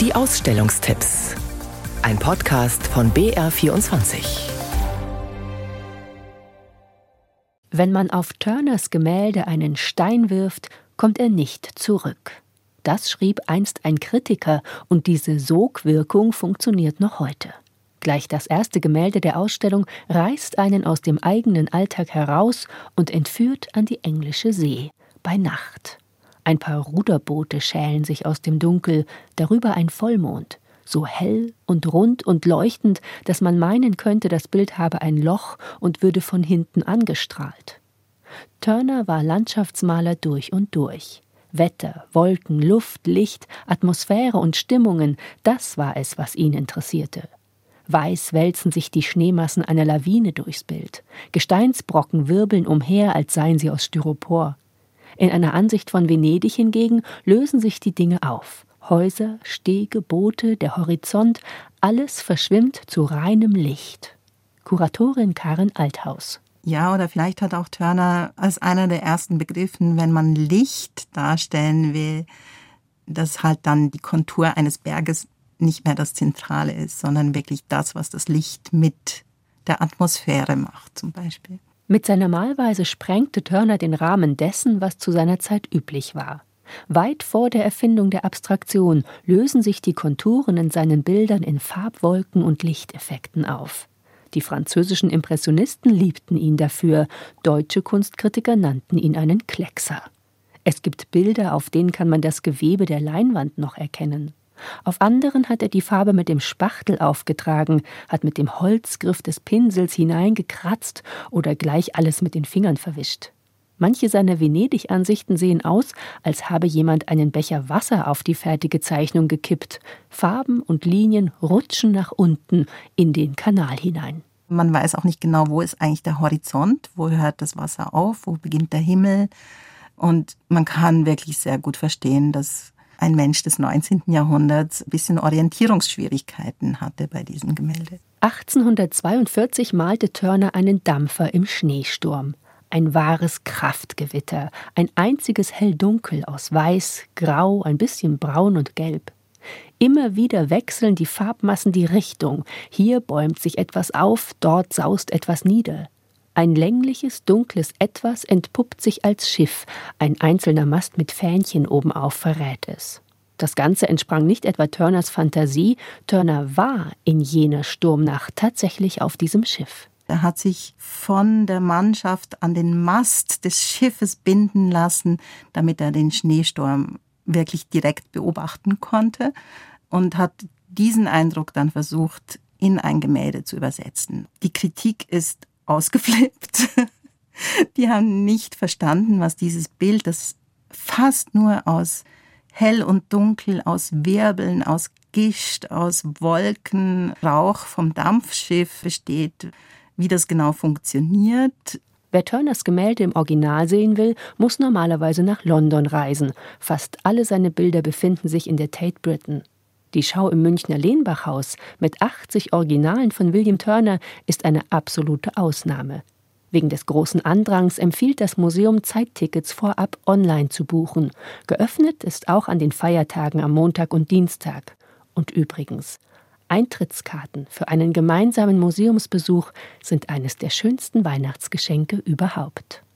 Die Ausstellungstipps. Ein Podcast von BR24. Wenn man auf Turners Gemälde einen Stein wirft, kommt er nicht zurück. Das schrieb einst ein Kritiker, und diese Sogwirkung funktioniert noch heute. Gleich das erste Gemälde der Ausstellung reißt einen aus dem eigenen Alltag heraus und entführt an die englische See bei Nacht. Ein paar Ruderboote schälen sich aus dem Dunkel, darüber ein Vollmond, so hell und rund und leuchtend, dass man meinen könnte, das Bild habe ein Loch und würde von hinten angestrahlt. Turner war Landschaftsmaler durch und durch. Wetter, Wolken, Luft, Licht, Atmosphäre und Stimmungen, das war es, was ihn interessierte. Weiß wälzen sich die Schneemassen einer Lawine durchs Bild. Gesteinsbrocken wirbeln umher, als seien sie aus Styropor. In einer Ansicht von Venedig hingegen lösen sich die Dinge auf. Häuser, Stege, Boote, der Horizont, alles verschwimmt zu reinem Licht. Kuratorin Karin Althaus. Ja, oder vielleicht hat auch Turner als einer der ersten begriffen, wenn man Licht darstellen will, dass halt dann die Kontur eines Berges nicht mehr das Zentrale ist, sondern wirklich das, was das Licht mit der Atmosphäre macht, zum Beispiel. Mit seiner Malweise sprengte Turner den Rahmen dessen, was zu seiner Zeit üblich war. Weit vor der Erfindung der Abstraktion lösen sich die Konturen in seinen Bildern in Farbwolken und Lichteffekten auf. Die französischen Impressionisten liebten ihn dafür, deutsche Kunstkritiker nannten ihn einen Kleckser. Es gibt Bilder, auf denen kann man das Gewebe der Leinwand noch erkennen. Auf anderen hat er die Farbe mit dem Spachtel aufgetragen, hat mit dem Holzgriff des Pinsels hineingekratzt oder gleich alles mit den Fingern verwischt. Manche seiner Venedig-Ansichten sehen aus, als habe jemand einen Becher Wasser auf die fertige Zeichnung gekippt. Farben und Linien rutschen nach unten in den Kanal hinein. Man weiß auch nicht genau, wo ist eigentlich der Horizont, wo hört das Wasser auf, wo beginnt der Himmel. Und man kann wirklich sehr gut verstehen, dass ein Mensch des 19. Jahrhunderts ein bisschen Orientierungsschwierigkeiten hatte bei diesem Gemälde. 1842 malte Turner einen Dampfer im Schneesturm. Ein wahres Kraftgewitter, ein einziges Helldunkel aus Weiß, Grau, ein bisschen Braun und Gelb. Immer wieder wechseln die Farbmassen die Richtung. Hier bäumt sich etwas auf, dort saust etwas nieder. Ein längliches, dunkles Etwas entpuppt sich als Schiff, ein einzelner Mast mit Fähnchen obenauf verrät es. Das Ganze entsprang nicht etwa Turners Fantasie, Turner war in jener Sturmnacht tatsächlich auf diesem Schiff. Er hat sich von der Mannschaft an den Mast des Schiffes binden lassen, damit er den Schneesturm wirklich direkt beobachten konnte und hat diesen Eindruck dann versucht, in ein Gemälde zu übersetzen. Die Kritik ist ausgeflippt. Die haben nicht verstanden, was dieses Bild, das fast nur aus hell und dunkel, aus Wirbeln, aus Gischt, aus Wolken, Rauch vom Dampfschiff besteht, wie das genau funktioniert. Wer Turners Gemälde im Original sehen will, muss normalerweise nach London reisen. Fast alle seine Bilder befinden sich in der Tate Britain. Die Schau im Münchner Lehnbachhaus mit 80 Originalen von William Turner ist eine absolute Ausnahme. Wegen des großen Andrangs empfiehlt das Museum Zeittickets vorab online zu buchen. Geöffnet ist auch an den Feiertagen am Montag und Dienstag. Und übrigens, Eintrittskarten für einen gemeinsamen Museumsbesuch sind eines der schönsten Weihnachtsgeschenke überhaupt.